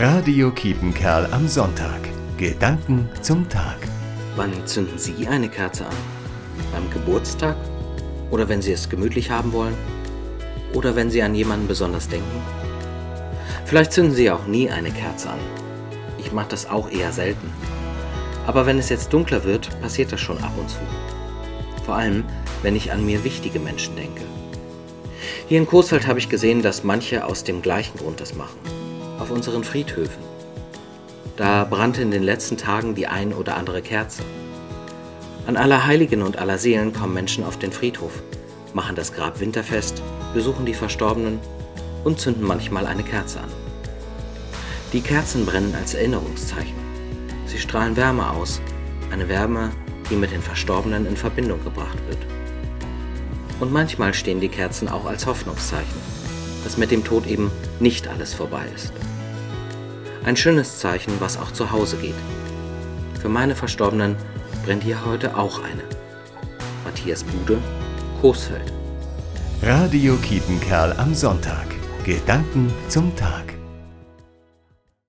Radio Kiepenkerl am Sonntag. Gedanken zum Tag. Wann zünden Sie eine Kerze an? Beim Geburtstag? Oder wenn Sie es gemütlich haben wollen? Oder wenn Sie an jemanden besonders denken? Vielleicht zünden Sie auch nie eine Kerze an. Ich mache das auch eher selten. Aber wenn es jetzt dunkler wird, passiert das schon ab und zu. Vor allem, wenn ich an mir wichtige Menschen denke. Hier in Coesfeld habe ich gesehen, dass manche aus dem gleichen Grund das machen. Auf unseren Friedhöfen. Da brannte in den letzten Tagen die ein oder andere Kerze. An Allerheiligen und Allerseelen kommen Menschen auf den Friedhof, machen das Grab winterfest, besuchen die Verstorbenen und zünden manchmal eine Kerze an. Die Kerzen brennen als Erinnerungszeichen. Sie strahlen Wärme aus, eine Wärme, die mit den Verstorbenen in Verbindung gebracht wird. Und manchmal stehen die Kerzen auch als Hoffnungszeichen, dass mit dem Tod eben nicht alles vorbei ist. Ein schönes Zeichen, was auch zu Hause geht. Für meine Verstorbenen brennt hier heute auch eine. Matthias Bude, Coesfeld. Radio Kiepenkerl am Sonntag. Gedanken zum Tag.